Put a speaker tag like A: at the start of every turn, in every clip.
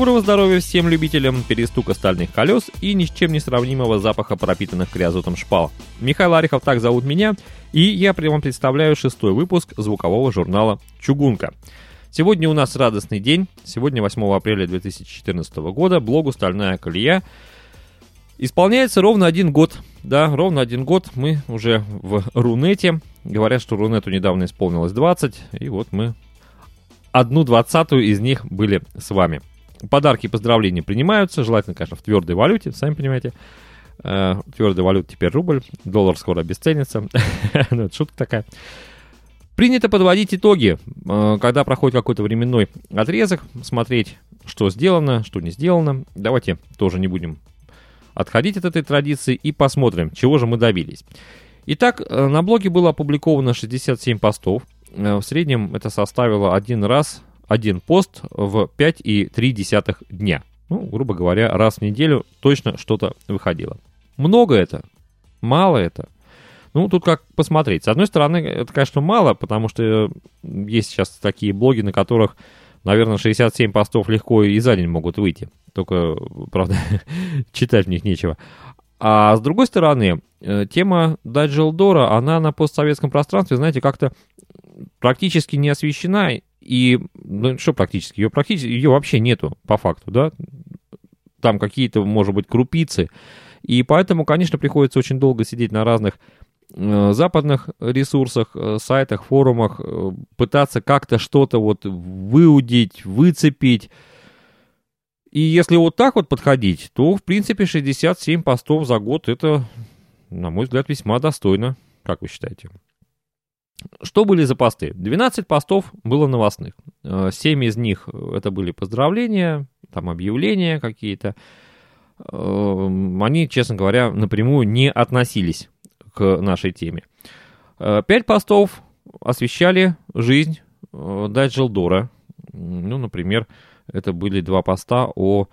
A: Доброго здоровья всем любителям перестука стальных колес и ни с чем не сравнимого запаха пропитанных криозотом шпал. Михаил Арихов так зовут меня, и я вам представляю шестой выпуск звукового журнала «Чугунка». Сегодня у нас радостный день. Сегодня 8 апреля 2014 года. Блогу «Стальная колея» исполняется ровно один год. Да, ровно один год мы уже в Рунете. Говорят, что Рунету недавно исполнилось 20, и вот мы одну двадцатую из них были с вами. Подарки и поздравления принимаются, желательно, конечно, в твердой валюте, сами понимаете. Э, твердая валюта теперь рубль, доллар скоро обесценится. ну, это шутка такая. Принято подводить итоги, э, когда проходит какой-то временной отрезок, смотреть, что сделано, что не сделано. Давайте тоже не будем отходить от этой традиции и посмотрим, чего же мы добились. Итак, э, на блоге было опубликовано 67 постов. В среднем это составило один раз один пост в 5,3 дня. Ну, грубо говоря, раз в неделю точно что-то выходило. Много это? Мало это? Ну, тут как посмотреть. С одной стороны, это, конечно, мало, потому что есть сейчас такие блоги, на которых, наверное, 67 постов легко и за день могут выйти. Только, правда, читать в них нечего. А с другой стороны, э, тема Даджелдора, она на постсоветском пространстве, знаете, как-то практически не освещена и, ну, что практически, ее практически, ее вообще нету, по факту, да, там какие-то, может быть, крупицы, и поэтому, конечно, приходится очень долго сидеть на разных э, западных ресурсах, э, сайтах, форумах, э, пытаться как-то что-то вот выудить, выцепить. И если вот так вот подходить, то, в принципе, 67 постов за год это, на мой взгляд, весьма достойно. Как вы считаете? Что были за посты? 12 постов было новостных. 7 э, из них э, это были поздравления, там объявления какие-то. Э, они, честно говоря, напрямую не относились к нашей теме. 5 постов освещали жизнь Дайджелдора. Ну, например, это были два поста о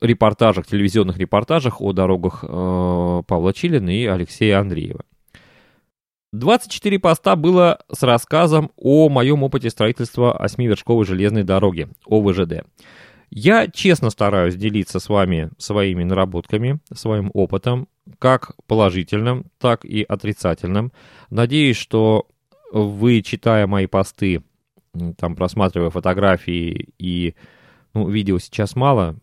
A: репортажах, телевизионных репортажах о дорогах Павла Чилина и Алексея Андреева. 24 поста было с рассказом о моем опыте строительства осьмивершковой железной дороги, ОВЖД. Я честно стараюсь делиться с вами своими наработками, своим опытом, как положительным, так и отрицательным. Надеюсь, что вы, читая мои посты, там просматривая фотографии и ну, видео сейчас мало,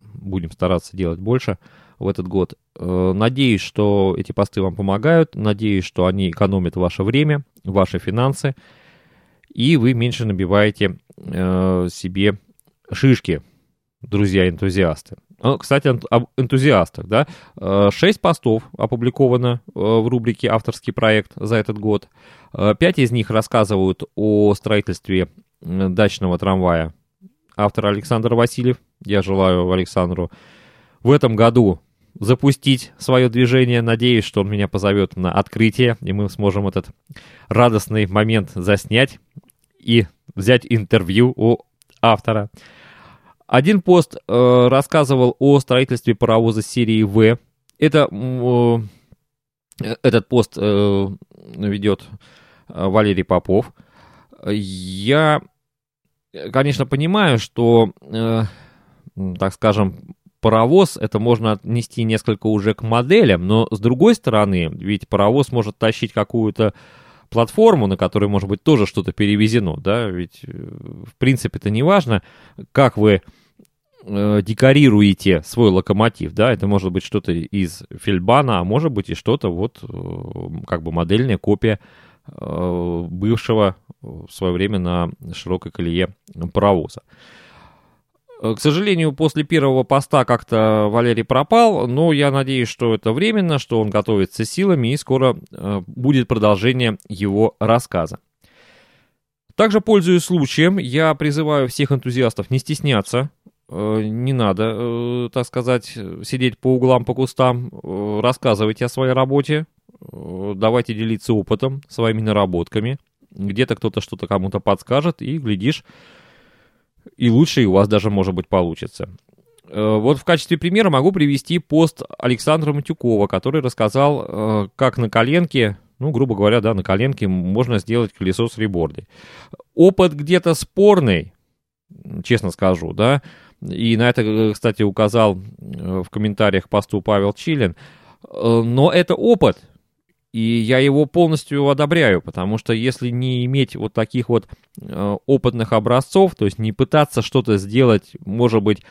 A: будем стараться делать больше – в этот год. Э, надеюсь, что эти посты вам помогают. Надеюсь, что они экономят ваше время, ваши финансы. И вы меньше набиваете э, себе шишки, друзья-энтузиасты. Ну, кстати, об энтузиастах, да. Э, шесть постов опубликовано в рубрике «Авторский проект» за этот год. Пять из них рассказывают о строительстве дачного трамвая. Автор Александр Васильев. Я желаю Александру в этом году запустить свое движение. Надеюсь, что он меня позовет на открытие, и мы сможем этот радостный момент заснять и взять интервью у автора. Один пост э, рассказывал о строительстве паровоза серии В. Это, э, этот пост э, ведет э, Валерий Попов. Я, конечно, понимаю, что, э, так скажем, паровоз, это можно отнести несколько уже к моделям, но с другой стороны, ведь паровоз может тащить какую-то платформу, на которой, может быть, тоже что-то перевезено, да, ведь, э, в принципе, это не важно, как вы э, декорируете свой локомотив, да, это может быть что-то из Фельдбана, а может быть и что-то вот, э, как бы модельная копия э, бывшего в свое время на широкой колее паровоза. Э, к сожалению, после первого поста как-то Валерий пропал, но я надеюсь, что это временно, что он готовится силами и скоро э, будет продолжение его рассказа. Также, пользуясь случаем, я призываю всех энтузиастов не стесняться, э, не надо, так сказать, сидеть по углам, по кустам, рассказывайте о своей работе, давайте делиться опытом, своими наработками. Где-то кто-то что-то кому-то подскажет, и, глядишь, и лучше у вас даже, может быть, получится. Э, вот в качестве примера могу привести пост Александра Матюкова, который рассказал, э, как на коленке, ну, грубо говоря, да, на коленке можно сделать колесо с ребордой. Опыт где-то спорный, честно скажу, да. И на это, кстати, указал в комментариях посту Павел Чилин. Но это опыт, и я его полностью одобряю, потому что если не иметь вот таких вот э, опытных образцов, то есть не пытаться что-то сделать, может быть,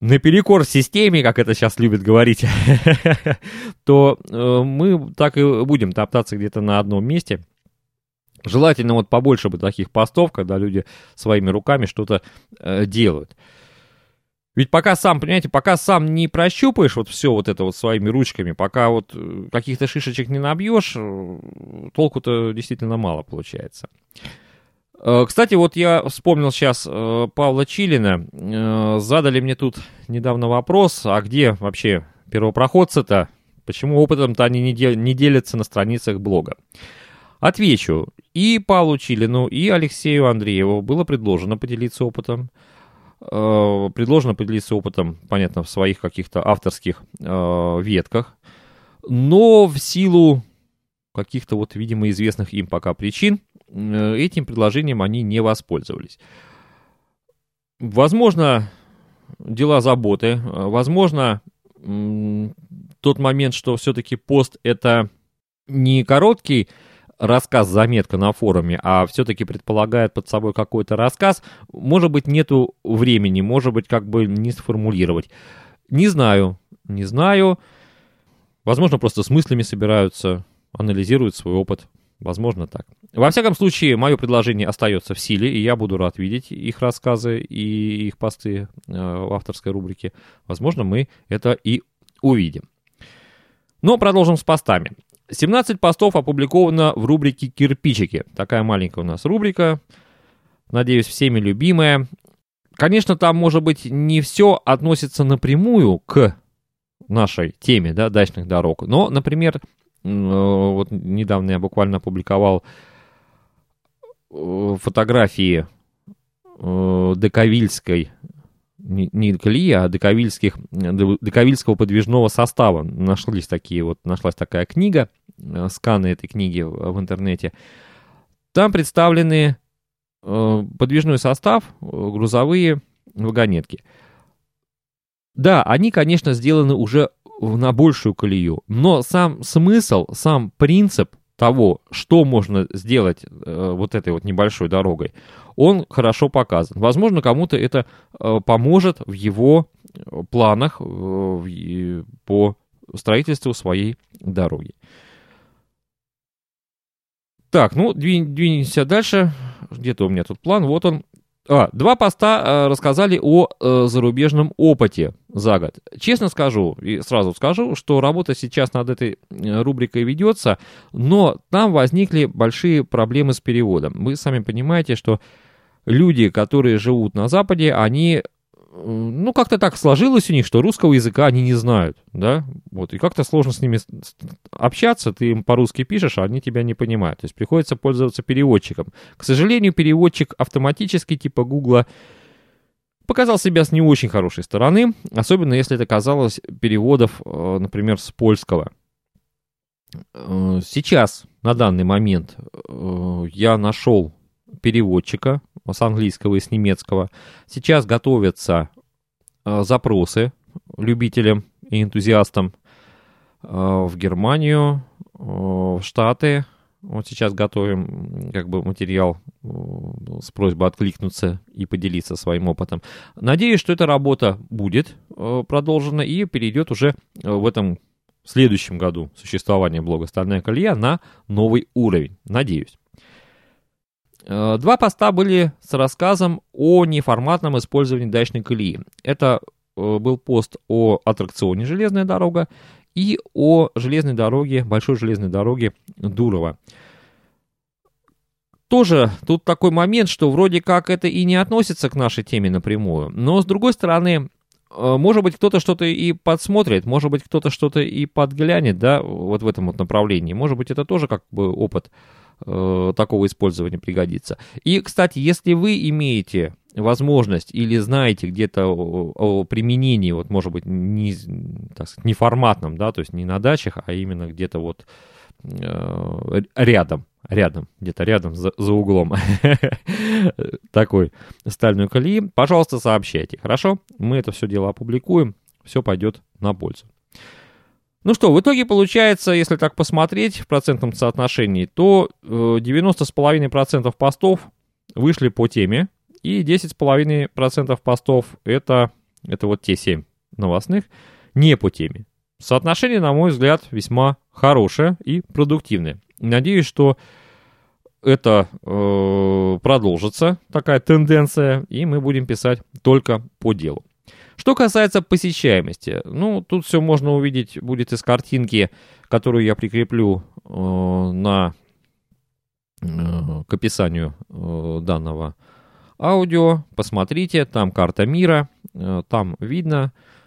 A: наперекор системе, как это сейчас любят говорить, то э, мы так и будем топтаться где-то на одном месте. Желательно вот побольше бы таких постов, когда люди своими руками что-то э, делают. Ведь пока сам, понимаете, пока сам не прощупаешь вот все вот это вот своими ручками, пока вот э, каких-то шишечек не набьешь, э, толку-то действительно мало получается. Э, кстати, вот я вспомнил сейчас Павла Чилина. Задали мне тут недавно вопрос, а где вообще первопроходцы-то? Почему опытом-то они не, дел- не делятся на страницах блога? Отвечу. И Павлу Чилину, и Алексею Андрееву было предложено поделиться опытом. Э, предложено поделиться опытом, понятно, в своих каких-то авторских э, ветках, но в силу каких-то вот, видимо, известных им пока причин, э, этим предложением они не воспользовались. Возможно, дела заботы, возможно, тот момент, что все-таки пост это не короткий рассказ, заметка на форуме, а все-таки предполагает под собой какой-то рассказ, может быть, нету времени, может быть, как бы не сформулировать. Не знаю, не знаю. Возможно, просто с мыслями собираются, анализируют свой опыт. Возможно, так. Во всяком случае, мое предложение остается в силе, и я буду рад видеть их рассказы и их посты э, в авторской рубрике. Возможно, мы это и увидим. Но продолжим с постами. 17 постов опубликовано в рубрике «Кирпичики». Такая маленькая у нас рубрика. Надеюсь, всеми любимая. Конечно, там, может быть, не все относится напрямую к нашей теме, да, дачных дорог. Но, например, э, вот недавно я буквально опубликовал э, фотографии э, Дековильской не, колеи, а дековильских, дековильского подвижного состава. Нашлись такие вот, нашлась такая книга, сканы этой книги в, в интернете. Там представлены э, подвижной состав, э, грузовые вагонетки. Да, они, конечно, сделаны уже на большую колею, но сам смысл, сам принцип того, что можно сделать э, вот этой вот небольшой дорогой, он хорошо показан. Возможно, кому-то это э, поможет в его планах э, по строительству своей дороги. Так, ну, двинемся дальше. Где-то у меня тут план. Вот он. А, два поста э, рассказали о э, зарубежном опыте за год. Честно скажу, и сразу скажу, что работа сейчас над этой э, рубрикой ведется, но там возникли большие проблемы с переводом. Вы сами понимаете, что люди, которые живут на Западе, они ну, как-то так сложилось у них, что русского языка они не знают, да, вот, и как-то сложно с ними общаться, ты им по-русски пишешь, а они тебя не понимают, то есть приходится пользоваться переводчиком. К сожалению, переводчик автоматически типа Гугла показал себя с не очень хорошей стороны, особенно если это казалось переводов, э, например, с польского. Э, сейчас, на данный момент, э, я нашел переводчика с английского и с немецкого. Сейчас готовятся э, запросы любителям и энтузиастам э, в Германию, э, в Штаты. Вот сейчас готовим как бы материал с просьбой откликнуться и поделиться своим опытом. Надеюсь, что эта работа будет продолжена и перейдет уже в этом следующем году существования блога «Стальная колея» на новый уровень. Надеюсь. Э, два поста были с рассказом о неформатном использовании дачной колеи. Это э, был пост о аттракционе «Железная дорога» и о железной дороге, большой железной дороге Дурова. Тоже тут такой момент, что вроде как это и не относится к нашей теме напрямую, но с другой стороны, э, может быть, кто-то что-то и подсмотрит, может быть, кто-то что-то и подглянет, да, вот в этом вот направлении. Может быть, это тоже как бы опыт э, такого использования пригодится. И, кстати, если вы имеете возможность или знаете где-то о, о применении, вот, может быть, не, так сказать, не форматном, да, то есть не на дачах, а именно где-то вот э, рядом, рядом, где-то рядом за, за углом такой стальной колеи, пожалуйста, сообщайте, хорошо? Мы это все дело опубликуем, все пойдет на пользу. Ну что, в итоге получается, если так посмотреть в процентном соотношении, то 90,5% постов вышли по теме, и 10,5% постов это, это вот те 7 новостных не по теме. Соотношение, на мой взгляд, весьма хорошее и продуктивное. Надеюсь, что это э, продолжится, такая тенденция, и мы будем писать только по делу. Что касается посещаемости, ну, тут все можно увидеть будет из картинки, которую я прикреплю э, на, э, к описанию э, данного аудио. Посмотрите, там карта мира, э, там видно, Э,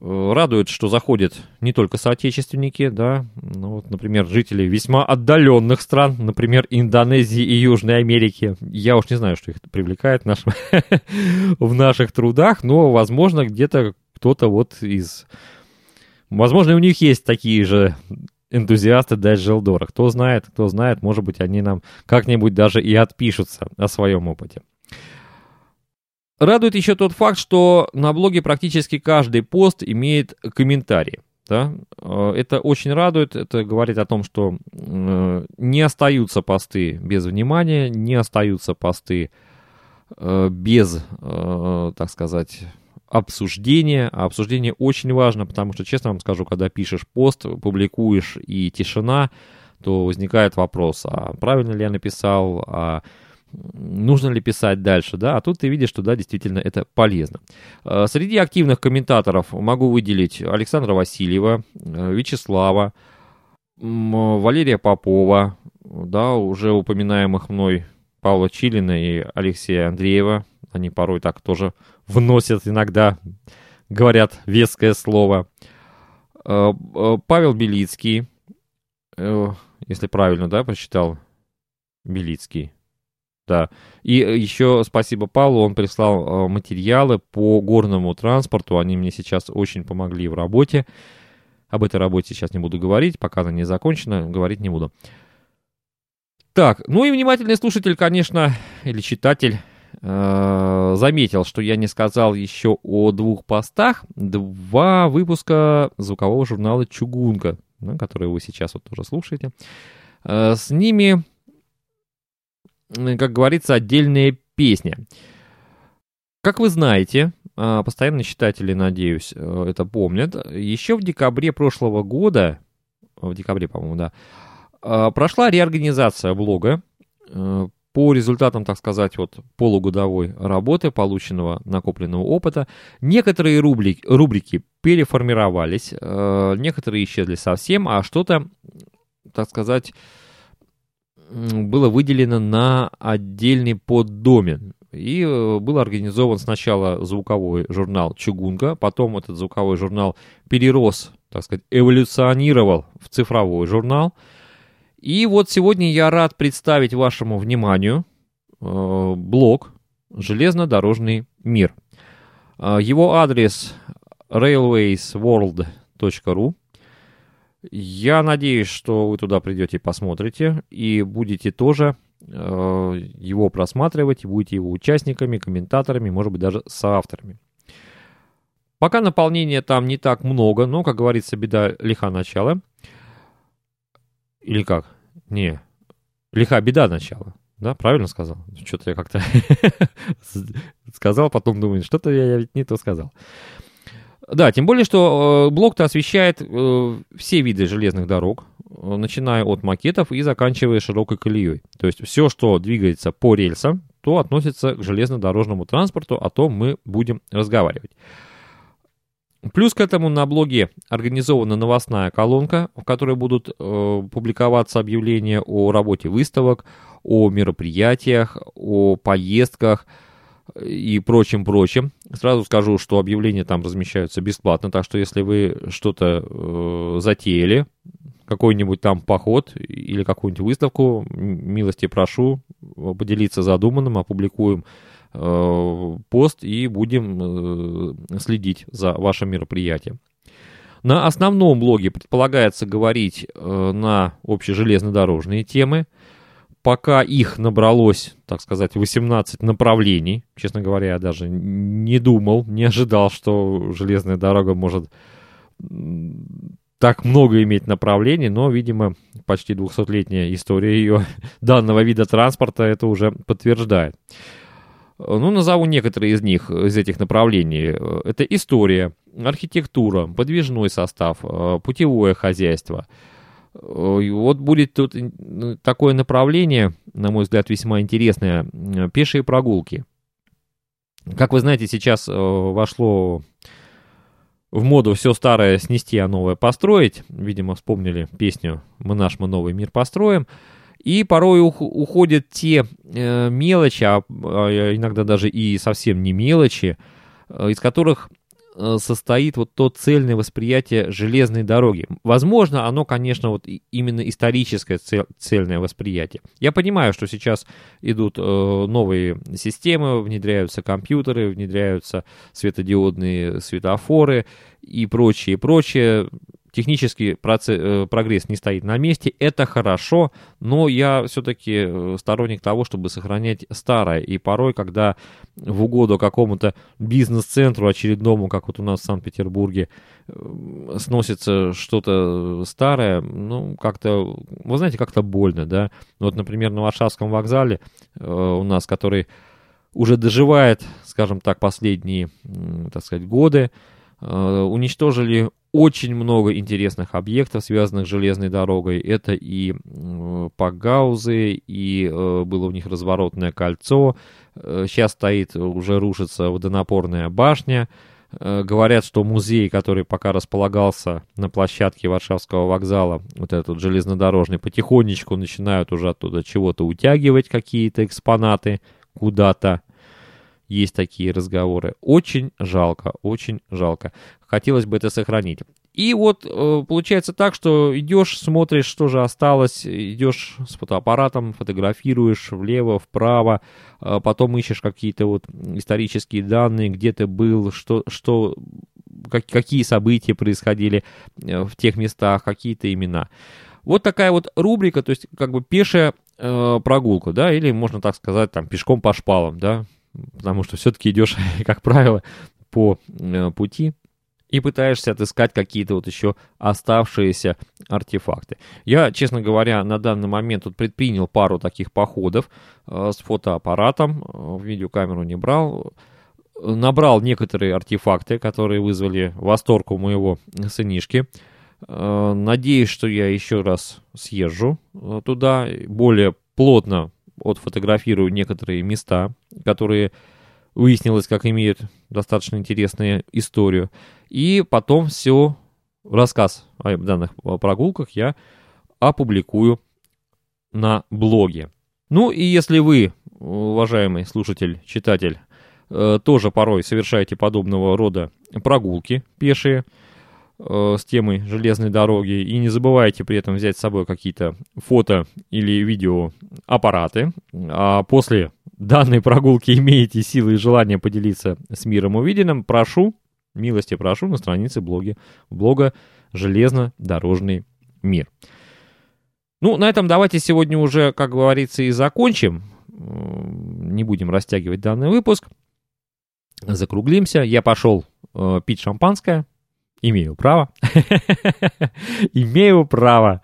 A: радует, что заходят не только соотечественники, да, ну, вот, например, жители весьма отдаленных стран, например, Индонезии и Южной Америки. Я уж не знаю, что их привлекает в, наших трудах, но, возможно, где-то кто-то вот из... Возможно, у них есть такие же энтузиасты Dash Желдора. Кто знает, кто знает, может быть, они нам как-нибудь даже и отпишутся о своем опыте. Радует еще тот факт, что на блоге практически каждый пост имеет комментарий. Да? Э, это очень радует, это говорит о том, что э, не остаются посты без внимания, не остаются посты э, без, так сказать, обсуждения. А обсуждение очень важно, потому что, честно вам скажу, когда пишешь пост, публикуешь и тишина, то возникает вопрос, а правильно ли я написал, а нужно ли писать дальше, да, а тут ты видишь, что да, действительно это полезно. Э, среди активных комментаторов могу выделить Александра Васильева, э, Вячеслава, Валерия Попова, да, уже упоминаемых мной Павла Чилина и Алексея Андреева, они порой так тоже вносят иногда, говорят веское слово. Э, Павел Белицкий, если правильно, да, прочитал, Белицкий, да. И э, еще спасибо Павлу, он прислал э, материалы по горному транспорту. Они мне сейчас очень помогли в работе. Об этой работе сейчас не буду говорить, пока она не закончена, говорить не буду. Так, ну и внимательный слушатель, конечно, или читатель, э, заметил, что я не сказал еще о двух постах. Два выпуска звукового журнала «Чугунка», который вы сейчас вот тоже слушаете. С ними как говорится, отдельная песня. Как вы знаете, а, постоянные читатели, надеюсь, э, это помнят, еще в декабре прошлого года, в декабре, по-моему, да, а, прошла реорганизация блога э, по результатам, так сказать, вот полугодовой работы, полученного накопленного опыта, некоторые рубрики, рубрики переформировались, э, некоторые исчезли совсем, а что-то, так сказать, было выделено на отдельный поддомен. И э, был организован сначала звуковой журнал «Чугунка», потом этот звуковой журнал перерос, так сказать, эволюционировал в цифровой журнал. И вот сегодня я рад представить вашему вниманию э, блог «Железнодорожный мир». Э, его адрес railwaysworld.ru я надеюсь, что вы туда придете и посмотрите, и будете тоже э, его просматривать, будете его участниками, комментаторами, может быть, даже соавторами. Пока наполнения там не так много, но, как говорится, беда лиха начала. Или как? Не. Лиха беда начала. Да, правильно сказал? Что-то я как-то сказал, потом думаю, что-то я ведь не то сказал. Да, тем более, что э, блок-то освещает э, все виды железных дорог, э, начиная от макетов и заканчивая широкой колеей. То есть все, что двигается по рельсам, то относится к железнодорожному транспорту, о том мы будем разговаривать. Плюс к этому на блоге организована новостная колонка, в которой будут э, публиковаться объявления о работе выставок, о мероприятиях, о поездках, и прочим-прочим. Сразу скажу, что объявления там размещаются бесплатно, так что если вы что-то э, затеяли, какой-нибудь там поход или какую-нибудь выставку, милости прошу поделиться задуманным, опубликуем э, пост и будем э, следить за вашим мероприятием. На основном блоге предполагается говорить э, на общежелезнодорожные темы. Пока их набралось, так сказать, 18 направлений. Честно говоря, я даже не думал, не ожидал, что железная дорога может так много иметь направлений, но, видимо, почти 200-летняя история ее данного вида транспорта это уже подтверждает. Ну, назову некоторые из них, из этих направлений. Это история, архитектура, подвижной состав, э, путевое хозяйство. Вот будет тут такое направление, на мой взгляд, весьма интересное, пешие прогулки. Как вы знаете, сейчас э, вошло в моду все старое снести, а новое построить. Видимо, вспомнили песню «Мы наш, мы новый мир построим». И порой уходят те э, мелочи, а, а иногда даже и совсем не мелочи, э, из которых состоит вот то цельное восприятие железной дороги. Возможно, оно, конечно, вот именно историческое цельное восприятие. Я понимаю, что сейчас идут новые системы, внедряются компьютеры, внедряются светодиодные светофоры и прочее, прочее технический процесс, э, прогресс не стоит на месте, это хорошо, но я все-таки э, сторонник того, чтобы сохранять старое. И порой, когда в угоду какому-то бизнес-центру очередному, как вот у нас в Санкт-Петербурге, э, сносится что-то старое, ну, как-то, вы знаете, как-то больно, да. Вот, например, на Варшавском вокзале у нас, который уже доживает, скажем так, последние, так сказать, годы, уничтожили очень много интересных объектов, связанных с железной дорогой. Это и Пагаузы, и э, было у них разворотное кольцо. Э, сейчас стоит, уже рушится водонапорная башня. Э, говорят, что музей, который пока располагался на площадке Варшавского вокзала, вот этот железнодорожный, потихонечку начинают уже оттуда чего-то утягивать, какие-то экспонаты куда-то есть такие разговоры. Очень жалко, очень жалко. Хотелось бы это сохранить. И вот э, получается так, что идешь, смотришь, что же осталось, идешь с фотоаппаратом, фотографируешь влево, вправо, э, потом ищешь какие-то вот исторические данные, где ты был, что, что как, какие события происходили э, в тех местах, какие-то имена. Вот такая вот рубрика, то есть как бы пешая прогулка, да, или можно так сказать, там, пешком по шпалам, да, потому что все-таки идешь, как правило, по пути и пытаешься отыскать какие-то вот еще оставшиеся артефакты. Я, честно говоря, на данный момент вот предпринял пару таких походов э, с фотоаппаратом, э, видеокамеру не брал, набрал некоторые артефакты, которые вызвали восторг у моего сынишки. Э, надеюсь, что я еще раз съезжу э, туда, более плотно отфотографирую некоторые места, которые выяснилось, как имеют достаточно интересную историю. И потом все, рассказ о данных прогулках я опубликую на блоге. Ну и если вы, уважаемый слушатель, читатель, э, тоже порой совершаете подобного рода прогулки пешие, э, с темой железной дороги. И не забывайте при этом взять с собой какие-то фото или видео аппараты. А после данной прогулки имеете силы и желание поделиться с миром увиденным, прошу, милости прошу на странице блоги, блога «Железнодорожный мир». Ну, на этом давайте сегодня уже, как говорится, и закончим. Не будем растягивать данный выпуск. Закруглимся. Я пошел э, пить шампанское. Имею право. Имею право.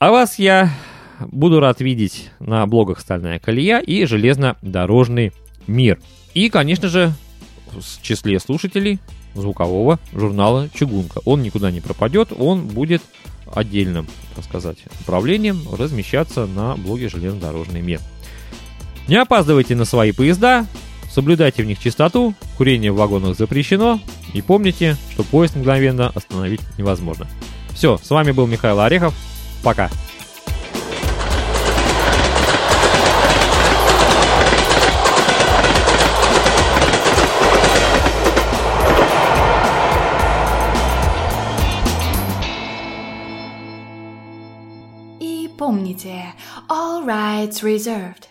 A: А вас я буду рад видеть на блогах «Стальная колея» и «Железнодорожный мир». И, конечно же, в числе слушателей звукового журнала «Чугунка». Он никуда не пропадет, он будет отдельным, так сказать, управлением размещаться на блоге «Железнодорожный мир». Не опаздывайте на свои поезда, Соблюдайте в них чистоту, курение в вагонах запрещено, и помните, что поезд мгновенно остановить невозможно. Все, с вами был Михаил Орехов, пока.
B: И помните, all rights reserved.